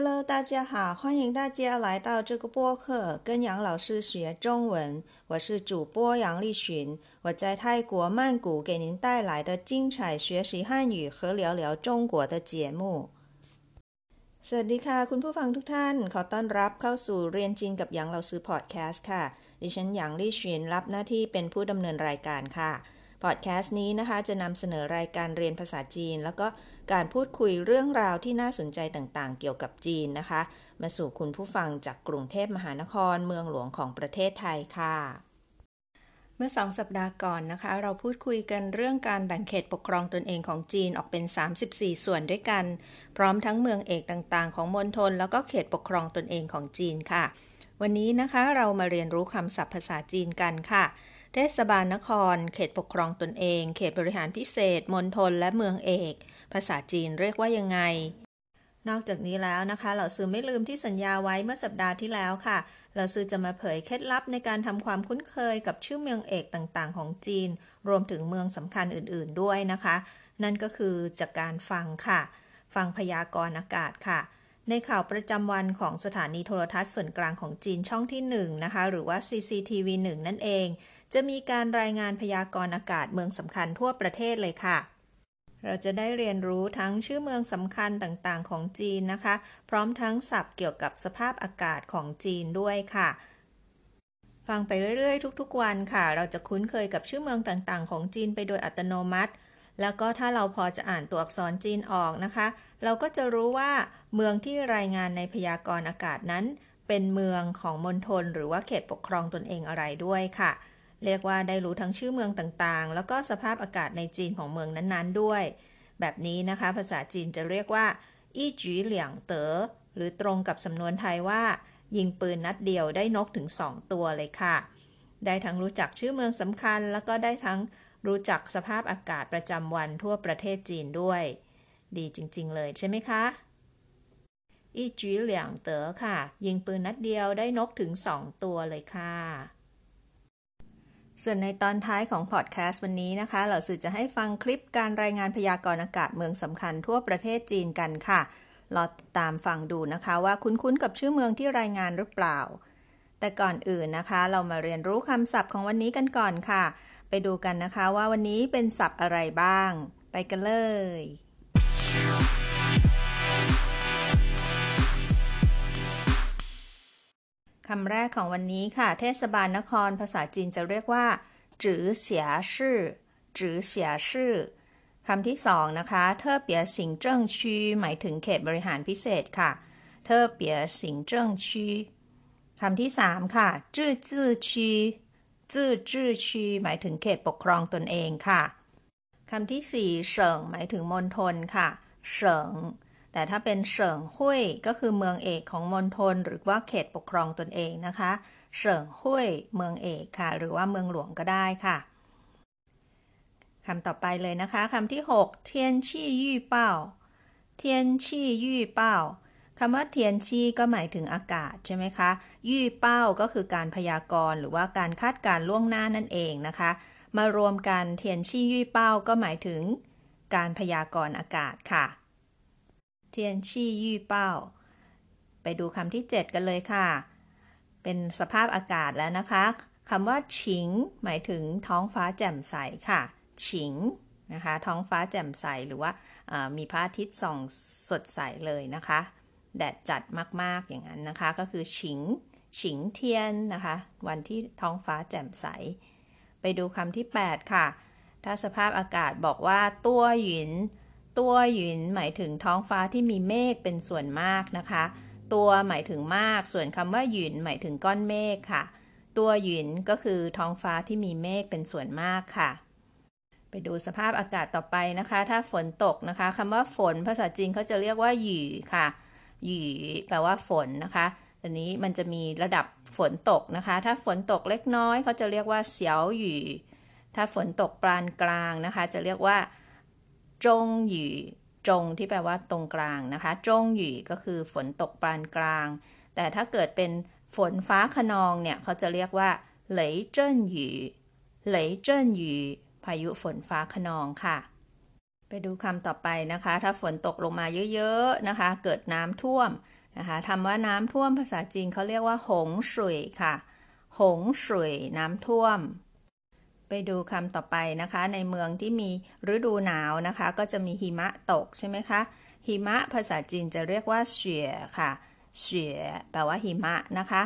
Hello，大家好，欢迎大家来到这个播客，跟杨老师学中文。我是主播杨丽群，我在泰国曼谷给您带来的精彩学习汉语和聊聊中国的节目。สวัสดีค่ะ คุณผู้ฟังทุกท่าน ขอต้อนรับเข้าสู่เรียนจีนกับหยางเราซื้อพอดแคสต์ค่ะ ดิฉันหยางลี่ชินรับหน้าที่เป็นผู้ดำเนินรายการค่ะพอดแคสต์นี้นะคะจะนำเสนอรายการเรียนภาษาจีน แล้วก็ การพูดคุยเรื่องราวที่น่าสนใจต่างๆ เกี่ยวกับจีนนะคะ มาสู่คุณผู้ฟังจากกรุงเทพมหานครเมืองหลวงของประเทศไทยค่ะเมื่อสองสัปดาห์ก่อนนะคะ เราพูดคุยกันเรื่องการแบ่งเขตปกครองตนเองของจีนออกเป็น 34 ส่วนด้วยกัน พร้อมทั้งเมืองเอกต่างๆ ของมณฑลแล้วก็เขตปกครองตนเองของจีนค่ะ วันนี้นะคะเรามาเรียนรู้คำศัพท์ภาษาจีนกันค่ะ เทศบาลนคร เขตปกครองตนเอง เขตบริหารพิเศษ มณฑลและเมืองเอก ภาษาจีนเรียกว่ายังไง นอกจากนี้แล้วนะคะ เหล่าซื้อไม่ลืมที่สัญญาไว้เมื่อสัปดาห์ที่แล้วค่ะ เหล่าซื้อจะมาเผยเคล็ดลับในการทำความคุ้นเคยกับชื่อเมืองเอกต่างๆ ของจีน รวมถึงเมืองสำคัญอื่นๆด้วยนะคะ นั่นก็คือจากการฟังค่ะ ฟังพยากรณ์อากาศค่ะในข่าวประจำวันของสถานีโทรทัศน์ส่วนกลางของจีนช่องที่ 1 นะคะ หรือว่า CCTV 1 นั่นเอง จะมีการรายงานพยากรณ์อากาศเมืองสำคัญทั่วประเทศเลยค่ะ เราจะได้เรียนรู้ทั้งชื่อเมืองสำคัญต่างๆ ของจีนนะคะ พร้อมทั้งศัพท์เกี่ยวกับสภาพอากาศของจีนด้วยค่ะฟังไปเรื่อย ๆ ทุก ๆ วันค่ะ เราจะคุ้นเคยกับชื่อเมืองต่างๆ ของจีนไปโดยอัตโนมัติ แล้วก็ถ้าเราพอจะอ่านตัวอักษรจีนออกนะคะ เราก็จะรู้ว่าเมืองที่รายงานในพยากรณ์อากาศนั้น เป็นเมืองของมณฑลหรือว่าเขตปกครองตนเองอะไรด้วยค่ะ เรียกว่าได้รู้ทั้งชื่อเมืองต่างๆ แล้วก็สภาพอากาศในจีนของเมืองนั้นๆด้วย แบบนี้นะคะ ภาษาจีนจะเรียกว่าอี้จีเหลียงเต๋อหรือตรงกับสำนวนไทยว่า ยิงปืนนัดเดียวได้นกถึง 2 ตัวเลยค่ะ ได้ทั้งรู้จักชื่อเมืองสำคัญ แล้วก็ได้ทั้งรู้จักสภาพอากาศประจำวันทั่วประเทศจีนด้วย ดีจริง ๆ เลยใช่ไหมคะอีจีเหลียงเต๋อค่ะ ยิงปืนนัดเดียวได้นกถึง 2 ตัวเลยค่ะ ส่วนในตอนท้ายของพอดแคสต์วันนี้นะคะ เราสื่อจะให้ฟังคลิปการรายงานพยากรณ์อากาศเมืองสำคัญทั่วประเทศจีนกันค่ะรอติดตามฟังดูนะคะว่าคุ้นๆกับชื่อเมืองที่รายงานหรือเปล่า แต่ก่อนอื่นนะคะ เรามาเรียนรู้คำศัพท์ของวันนี้กันก่อนค่ะ ไปดูกันนะคะว่าวันนี้เป็นศัพท์อะไรบ้าง ไปกันเลย คำแรกของวันนี้ค่ะ เทศบาลนครภาษาจีนจะเรียกว่าจือเสียชื่อจือเสียชื่อคำที่สองนะคะเทอเปียสิงเจิ้งชีหมายถึงเขตบริหารพิเศษค่ะเทอเปียสิงเจิ้งชีคำที่สามค่ะจื้อจื้อชีจื้อจื้อชีหมายถึงเขตปกครองตนเองค่ะคำที่สี่เฉิงหมายถึงมณฑลค่ะเฉิง แต่ถ้าเป็นเฉิงหุยก็คือเมืองเอกของมณฑลหรือว่าเขตปกครองตนเองนะคะเฉิงหุยเมืองเอกค่ะ หรือว่าเมืองหลวงก็ได้ค่ะคำต่อไปเลยนะคะคำที่ 6 เทียนชี่ยี่เป้า เทียนชี่ยี่เป้าคำว่าเทียนชี่ก็หมายถึงอากาศใช่ไหมคะ ยี่เป้าก็คือการพยากรณ์หรือว่าการคาดการล่วงหน้านั่นเองนะคะ มารวมกันเทียนชี่ยี่เป้าก็หมายถึง การพยากรณ์อากาศค่ะ เทียนชี่ยี่เป้า ไปดูคำที่ 7 กันเลยค่ะ เป็นสภาพอากาศแล้วนะคะคำว่าฉิง หมายถึงท้องฟ้าแจ่มใสค่ะฉิงนะคะ ท้องฟ้าแจ่มใสหรือว่ามีพระอาทิตย์ส่องสดใสเลยนะคะ แดดจัดมากๆอย่างนั้นนะคะ ก็คือฉิงฉิงเทียนนะคะ วันที่ท้องฟ้าแจ่มใส ไปดูคำที่ 8 ค่ะ ถ้าสภาพอากาศบอกว่า ตัวหยิน ตัวหยินหมายถึงท้องฟ้าที่มีเมฆเป็นส่วนมากนะคะ ตัวหมายถึงมาก ส่วนคำว่าหยินหมายถึงก้อนเมฆค่ะ ตัวหยินก็คือท้องฟ้าที่มีเมฆเป็นส่วนมากค่ะ ไปดูสภาพอากาศต่อไปนะคะ ถ้าฝนตกนะคะคำว่าฝนภาษาจีนเขาจะเรียกว่าหยี่ค่ะหยี่แปลว่าฝนนะคะอันนี้มันจะมีระดับฝนตกนะคะ ถ้าฝนตกเล็กน้อยเขาจะเรียกว่าเสียวหยี่ถ้าฝนตกปานกลางนะคะ จะเรียกว่า จงหยี่จงที่แปลว่าตรงกลางนะคะ จงหยี่ก็คือฝนตกปานกลาง แต่ถ้าเกิดเป็นฝนฟ้าขนองเนี่ยเขาจะเรียกว่าเหลยเจิ้นหยี่เหลยเจิ้นหยี่พายุฝนฟ้าขนองค่ะ ไปดูคำต่อไปนะคะ ถ้าฝนตกลงมาเยอะๆนะคะ เกิดน้ำท่วมนะคะคำว่าน้ำท่วมภาษาจีนเขาเรียกว่า หงสุยค่ะ หงสุยน้ำท่วม ไปดูคำต่อไปนะคะ ในเมืองที่มีฤดูหนาวนะคะ ก็จะมีหิมะตกใช่ไหมคะหิมะภาษาจีนจะเรียกว่าเฉียค่ะเฉียแปลว่าหิมะนะคะ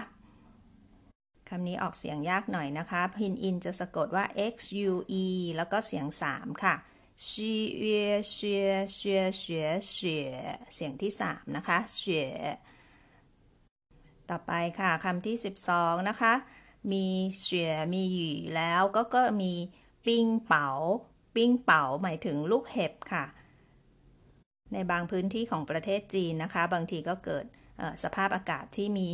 คำนี้ออกเสียงยากหน่อยนะคะพินอินจะสะกดว่า x u e แล้วก็เสียง 3 ค่ะชีเอเชียเชียเฉียเฉียเสียงที่ 3 นะคะเฉียต่อไปค่ะคำที่ 12 นะคะ มีเฉียมีหยู่แล้วก็ก็มีปิ้งเป๋า ปิ้งเป๋าหมายถึงลูกเห็บค่ะ ในบางพื้นที่ของประเทศจีนนะคะ บางทีก็เกิดสภาพอากาศที่มี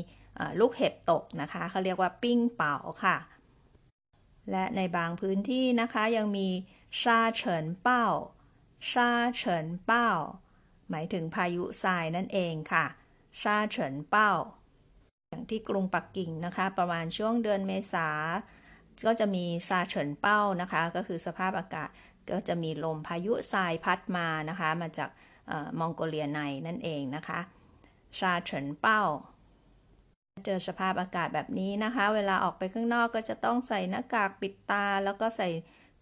ลูกเห็บตกนะคะเขาเรียกว่าปิ้งเป๋าค่ะ และในบางพื้นที่นะคะยังมีซาเฉินเป้าซาเฉินเป้า หมายถึงพายุทรายนั่นเองค่ะซาเฉินเป้าอย่า ที่กรุงปักกิ่งนะคะ ประมาณช่วงเดือนเมษา ก็จะมีซาเฉินเป้านะคะ ก็คือสภาพอากาศก็จะมีลมพายุทรายพัดมานะคะ มาจากมองโกเลียในนั่นเองนะคะซาเฉินเป้า เจอสภาพอากาศแบบนี้นะคะ เวลาออกไปข้างนอกก็จะต้องใส่หน้ากากปิดตา แล้วก็ใส่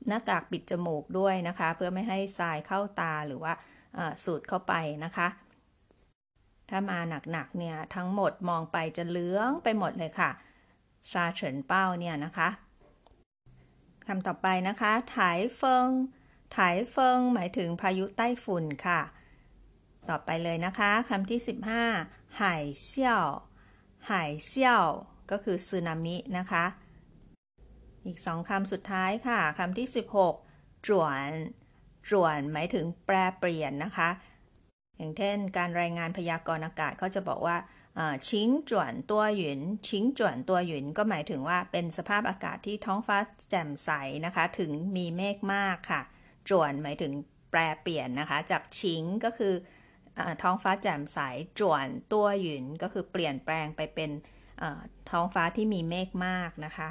หน้ากากปิดจมูกด้วยนะคะ เพื่อไม่ให้ทรายเข้าตาหรือว่าสูดเข้าไปนะคะ ถ้ามาหนักๆเนี่ยทั้งหมดมองไปจะเหลืองไปหมดเลยค่ะซาเฉินเป้าเนี่ยนะคะคำต่อไปนะคะถ่ายเฟิงถ่ายเฟิงหมายถึงพายุใต้ฝุ่นค่ะ ต่อไปเลยนะคะคำที่ 15ห่เซี่ยวห่เซี่ยวก็คือสึนามินะคะ อีกสองคำสุดท้ายค่ะคำที่ 16จวนจวนหมายถึงแปรเปลี่ยนนะคะ อย่างเช่นการรายงานพยากรณ์อากาศเขาจะบอกว่าชิงจวนตัวหยุนชิงจวนตัวหยุนก็หมายถึงว่าเป็นสภาพอากาศที่ท้องฟ้าแจ่มใสนะคะ ถึงมีเมฆมากค่ะจวนหมายถึงแปรเปลี่ยนนะคะ จากชิงก็คือท้องฟ้าแจ่มใสจวนตัวหยุนก็คือเปลี่ยนแปลงไปเป็นท้องฟ้าที่มีเมฆมากนะคะ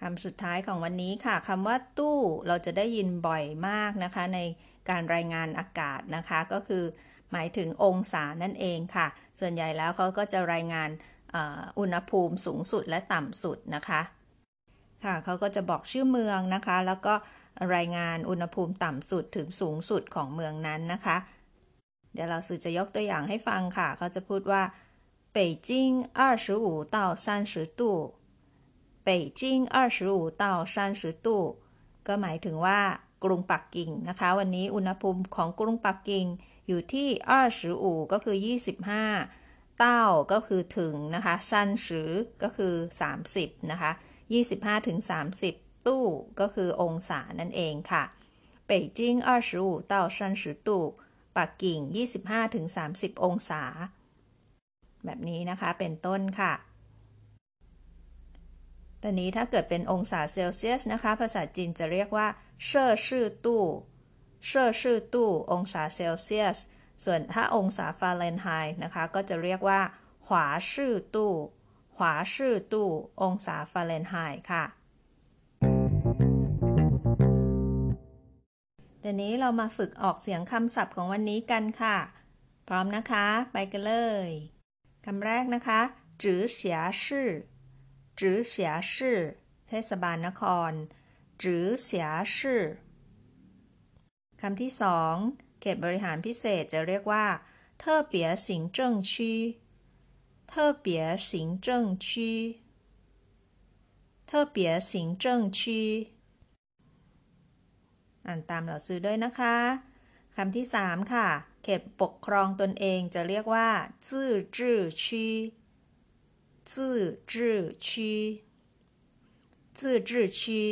คำสุดท้ายของวันนี้ค่ะคำว่าตู้เราจะได้ยินบ่อยมากนะคะใน การรายงานอากาศนะคะ ก็คือหมายถึงองศานั่นเองค่ะ ส่วนใหญ่แล้วเขาก็จะรายงานอุณหภูมิสูงสุดและต่ำสุดนะคะค่ะเขาก็จะบอกชื่อเมืองนะคะ แล้วก็รายงานอุณหภูมิต่ำสุดถึงสูงสุดของเมืองนั้นนะคะ เดี๋ยวเราสื่อจะยกตัวอย่างให้ฟังค่ะเขาจะพูดว่า北京25到30度北京25到30度ก็หมายถึงว่า กรุงปักกิ่งนะคะ วันนี้อุณหภูมิของกรุงปักกิ่งอยู่ที่25ก็คือ 25 เต้าก็คือถึงนะคะซันสือก็คือ 30 นะคะ 25ถึง30 ตู้ก็คือองศานั่นเองค่ะ北京25到30度ปักกิ่ง 25ถึง30 องศา แบบนี้นะคะเป็นต้นค่ะตอนนี้ถ้าเกิดเป็นองศาเซลเซียสนะคะ ภาษาจีนจะเรียกว่า เช่อชื่อตู้เช่อชื่อตู้องศาเซลเซียส ส่วนถ้าองศาฟาเรนไฮต์นะคะ ก็จะเรียกว่า华氏度华氏度องศาฟาเรนไฮต์ค่ะตอนนี้เรามาฝึกออกเสียงคำศัพท์ของวันนี้กันค่ะ พร้อมนะคะ ไปกันเลยคำแรกนะคะ直辖市จือเสียชื่อเทศบาลนคร จือเสียชื่อคำที่สองเขตบริหารพิเศษจะเรียกว่า特别行政区特别行政区特别行政区อ่านตาม老师ด้วยนะคะคำที่สามค่ะ เขตปกครองตนเองจะเรียกว่าจื่อจื่อชีจื่อจื่อชีจื่อจื่อชี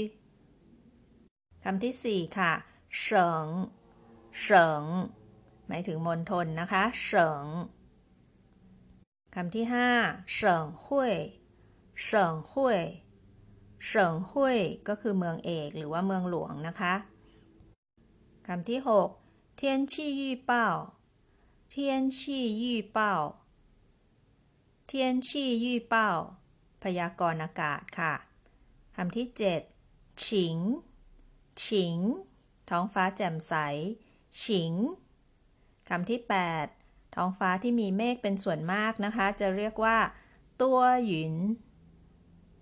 คำที่สี่ค่ะเฉิงเฉิงหมายถึงมณฑลนะคะเฉิงคำที่ห้าเฉิงหุยเฉิงหุยเฉิงหุยก็คือเมืองเอกหรือว่าเมืองหลวงนะคะคำที่หกเทียนชี่ยี่เป้าเทียนชี่ยี่เป้าเทียนชี่ยี่เป้าพยากรณ์อากาศค่ะคำที่ 7 ฉิง ฉิง ท้องฟ้าแจ่มใส ฉิงคำที่ 8 ท้องฟ้าที่มีเมฆเป็นส่วนมากนะคะ จะเรียกว่า ตัวหยุน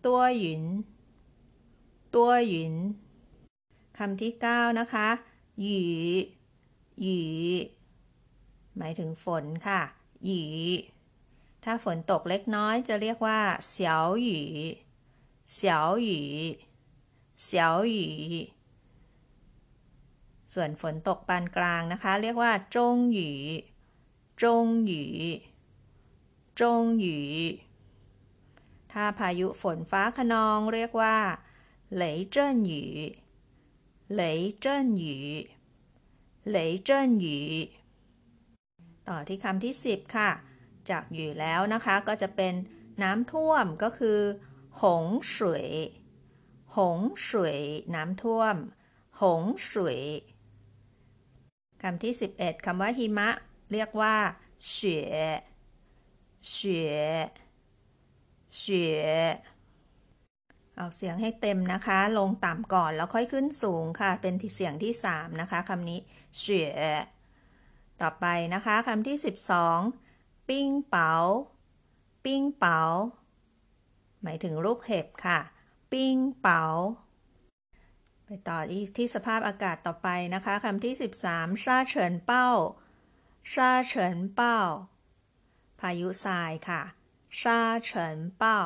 ตัวหยุนตัวหยุนคำที่ 9 นะคะหยีหยีหมายถึงฝนค่ะหยีถ้าฝนตกเล็กน้อยจะเรียกว่าเสียวหยีเสียวหยีเสียวหยี ส่วนฝนตกปานกลางนะคะ เรียกว่าจงหยีจงหยีจงหยีถ้าพายุฝนฟ้าขนองเรียกว่าเหลยเจิ้นหยีเหลยเจิ้นหยีเหลยเจิ้นหยีต่อที่คำที่ 10 ค่ะ จากหยีแล้วนะคะก็จะเป็นน้ำท่วมก็คือหงสวยหงสวยน้ำท่วมหงสวย คำที่ 11คำว่าหิมะ เรียกว่าเฉยเฉยเฉยออกเสียงให้เต็มนะคะ ลงต่ำก่อนแล้วค่อยขึ้นสูงค่ะ เป็นที่เสียงที่ 3 นะคะคำนี้เฉยต่อไปนะคะคำที่ 12 ปิ้งเป๋า ปิ้งเป๋า หมายถึงลูกเห็บค่ะ ปิ้งเป๋า ไปต่อที่สภาพอากาศต่อไปนะคะคำที่ 13ชาเฉินเป้าชาเฉินเป้า พายุทรายค่ะชาเฉินเป้า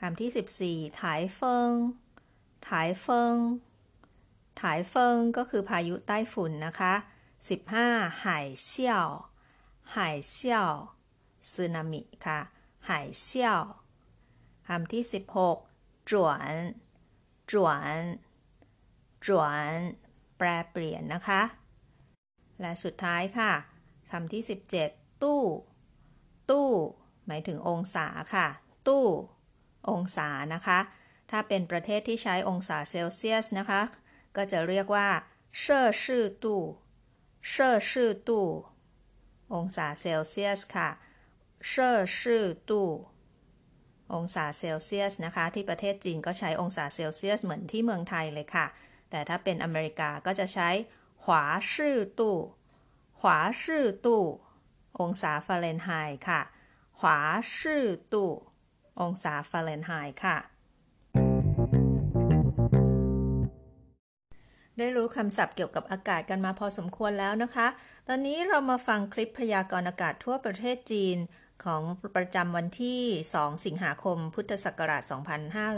คำที่ 14ถายเฟิงถายเฟิงถายเฟิงก็คือพายุใต้ฝุ่นนะคะ 15หายเซี่ยวหายเซี่ยวสึนามิค่ะหายเซี่ยวคำที่ 16จวน จวนจวนแปลเปลี่ยนนะคะ และสุดท้ายค่ะคำที่ 17 ตู้ ตู้ หมายถึงองศาค่ะ ตู้ องศานะคะ ถ้าเป็นประเทศที่ใช้องศาเซลเซียสนะคะ ก็จะเรียกว่าเช่อชื่อตู้摄氏度องศาเซลเซียสค่ะ摄氏度 องศาเซลเซียสนะคะ ที่ประเทศจีนก็ใช้องศาเซลเซียสเหมือนที่เมืองไทยเลยค่ะ แต่ถ้าเป็นอเมริกาก็จะใช้华氏度华氏度องศาฟาเรนไฮต์ค่ะ华氏度องศาฟาเรนไฮต์ค่ะ ได้รู้คำศัพท์เกี่ยวกับอากาศกันมาพอสมควรแล้วนะคะ ตอนนี้เรามาฟังคลิปพยากรณ์อากาศทั่วประเทศจีน ของประจำวันที่ 2 สิงหาคม พุทธศักราช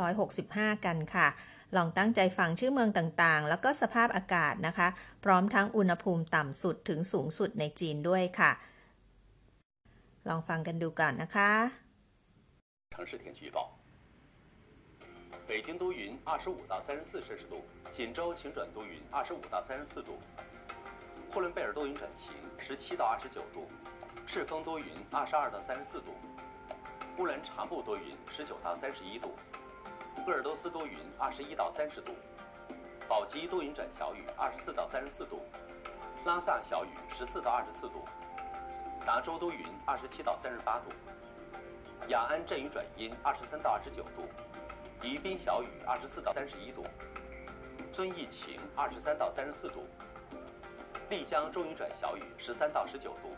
2565 กันค่ะ ลองตั้งใจฟังชื่อเมืองต่างๆ แล้วก็สภาพอากาศนะคะ พร้อมทั้งอุณหภูมิต่ำสุดถึงสูงสุดในจีนด้วยค่ะ ลองฟังกันดูก่อนนะคะ城市天气预报：北京多云，二十五到三十四摄氏度；锦州晴转多云，二十五到三十四度；呼伦贝尔多云转晴，十七到二十九度； 赤峰多云，二十二到三十四度；乌兰察布多云，十九到三十一度；鄂尔多斯多云，二十一到三十度；宝鸡多云转小雨，二十四到三十四度；拉萨小雨，十四到二十四度；达州多云，二十七到三十八度。雅安阵雨转阴，二十三到二十九度；宜宾小雨，二十四到三十一度；遵义晴，二十三到三十四度；丽江中雨转小雨，十三到十九度；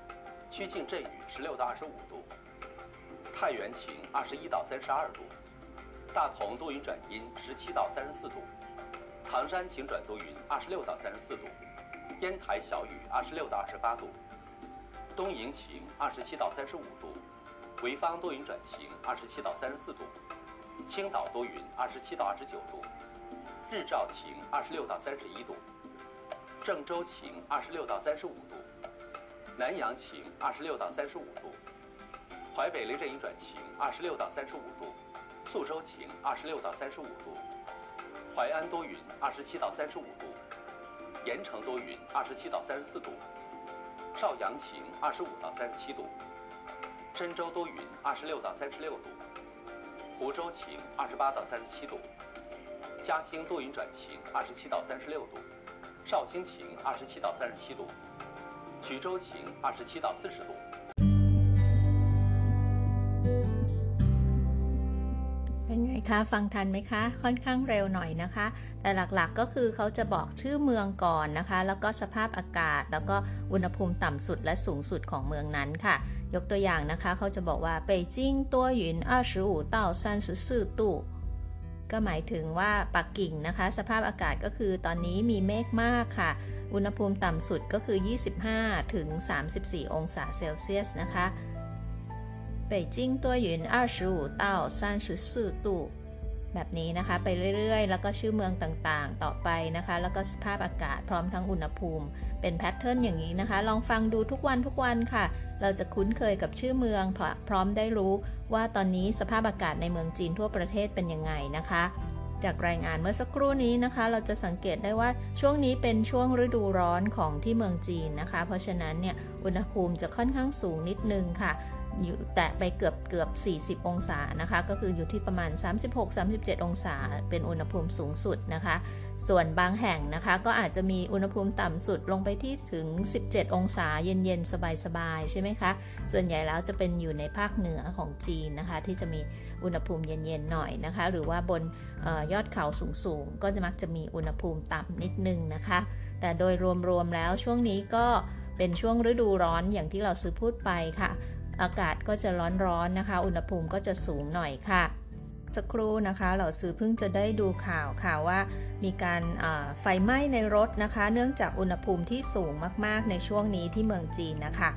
曲靖阵雨，十六到二十五度；太原晴，二十一到三十二度；大同多云转阴，十七到三十四度；唐山晴转多云，二十六到三十四度；烟台小雨，二十六到二十八度；东营晴，二十七到三十五度。潍坊多云转晴，二十七到三十四度；青岛多云，二十七到二十九度；日照晴，二十六到三十一度；郑州晴，二十六到三十五度；南阳晴，二十六到三十五度；淮北雷阵雨转晴，二十六到三十五度；宿州晴，二十六到三十五度；淮安多云，二十七到三十五度；盐城多云，二十七到三十四度；邵阳晴，二十五到三十七度。郴州多云，二十六到三十六度；湖州晴，二十八到三十七度；嘉兴多云转晴，二十七到三十六度；绍兴晴，二十七到三十七度；衢州晴，二十七到四十度。เป็นไง คะฟังทันไหมคะ ค่อนข้างเร็วหน่อยนะคะ แต่หลักๆก็คือเขาจะบอกชื่อเมืองก่อนนะคะ แล้วก็สภาพอากาศ แล้วก็อุณหภูมิต่ำสุดและสูงสุดของเมืองนั้นค่ะ ยกตัวอย่างนะคะ เขาจะบอกว่าเป่ยจิ้งตัวหยุน25到34度ก็หมายถึงว่าปักกิ่งนะคะ สภาพอากาศก็คือตอนนี้มีเมฆมากค่ะ อุณหภูมิต่ำสุดก็คือ 25ถึง34 องศาเซลเซียสนะคะ北京多云25到34度แบบนี้นะคะ ไปเรื่อยๆ แล้วก็ชื่อเมืองต่างๆ ต่อไปนะคะ แล้วก็สภาพอากาศพร้อมทั้งอุณหภูมิ เป็นแพทเทิร์นอย่างนี้นะคะ ลองฟังดูทุกวันทุกวันค่ะ เราจะคุ้นเคยกับชื่อเมือง พร้อมได้รู้ว่าตอนนี้สภาพอากาศในเมืองจีนทั่วประเทศเป็นยังไงนะคะ จากรายงานเมื่อสักครู่นี้นะคะ เราจะสังเกตได้ว่าช่วงนี้เป็นช่วงฤดูร้อนของที่เมืองจีนนะคะ เพราะฉะนั้นเนี่ยอุณหภูมิจะค่อนข้างสูงนิดนึงค่ะ อยู่แตะไปเกือบเกือบ 40 องศานะคะ ก็คืออยู่ที่ประมาณ 36-37 องศา เป็นอุณหภูมิสูงสุดนะคะ ส่วนบางแห่งนะคะก็อาจจะมีอุณหภูมิต่ำสุดลงไปที่ถึง 17 องศาเย็นๆ สบายๆ ใช่ไหมคะ ส่วนใหญ่แล้วจะเป็นอยู่ในภาคเหนือของจีนนะคะ ที่จะมีอุณหภูมิเย็นๆ หน่อยนะคะ หรือว่าบนออยอดเขาสูงๆ ก็จะมักจะมีอุณหภูมิต่ำนิดนึงนะคะ แต่โดยรวมๆ แล้วช่วงนี้ก็เป็นช่วงฤดูร้อนอย่างที่เราซื้อพูดไปค่ะ อากาศก็จะร้อนๆนะคะ อุณหภูมิก็จะสูงหน่อยค่ะสักครู่นะคะเราซื้อเพิ่งจะได้ดูข่าวค่ะว่า มีการไฟไหม้ในรถนะคะ เนื่องจากอุณหภูมิที่สูงมากๆ ในช่วงนี้ที่เมืองจีนนะคะ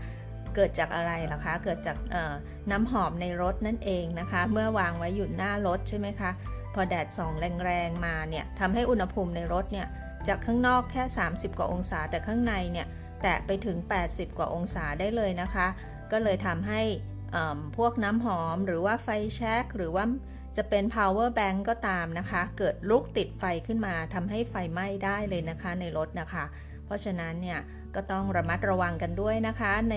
เกิดจากอะไรล่ะคะ เกิดจากน้ำหอมในรถนั่นเองนะคะ เมื่อวางไว้อยู่หน้ารถใช่ไหมคะ พอแดดส่องแรงๆมาเนี่ยทำให้อุณหภูมิในรถเนี่ยจากข้างนอกแค่ 30 กว่าองศา แต่ข้างในเนี่ยแตะไปถึง 80 กว่าองศาได้เลยนะคะ ก็เลยทำให้พวกน้ำหอมหรือว่าไฟแช็กหรือว่าจะเป็น power bank ก็ตามนะคะ เกิดลุกติดไฟขึ้นมาทำให้ไฟไหม้ได้เลยนะคะในรถนะคะ เพราะฉะนั้นเนี่ยก็ต้องระมัดระวังกันด้วยนะคะ ใน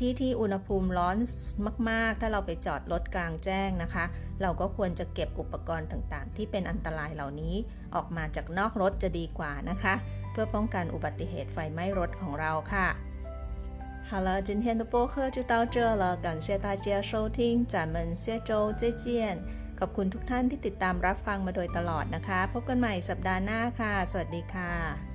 ที่ที่อุณหภูมิร้อนมาก ๆ ถ้าเราไปจอดรถกลางแจ้งนะคะ เราก็ควรจะเก็บอุปกรณ์ต่างๆ ที่เป็นอันตรายเหล่านี้ออกมาจากนอกรถจะดีกว่านะคะ เพื่อป้องกันอุบัติเหตุไฟไหม้รถของเราค่ะ 好了，今天的播客就到这了，感谢大家收听，咱们下周再见。ขอบคุณทุกท่านที่ติดตามรับฟังมาโดยตลอดนะคะ พบกันใหม่สัปดาห์หน้าค่ะ สวัสดีค่ะ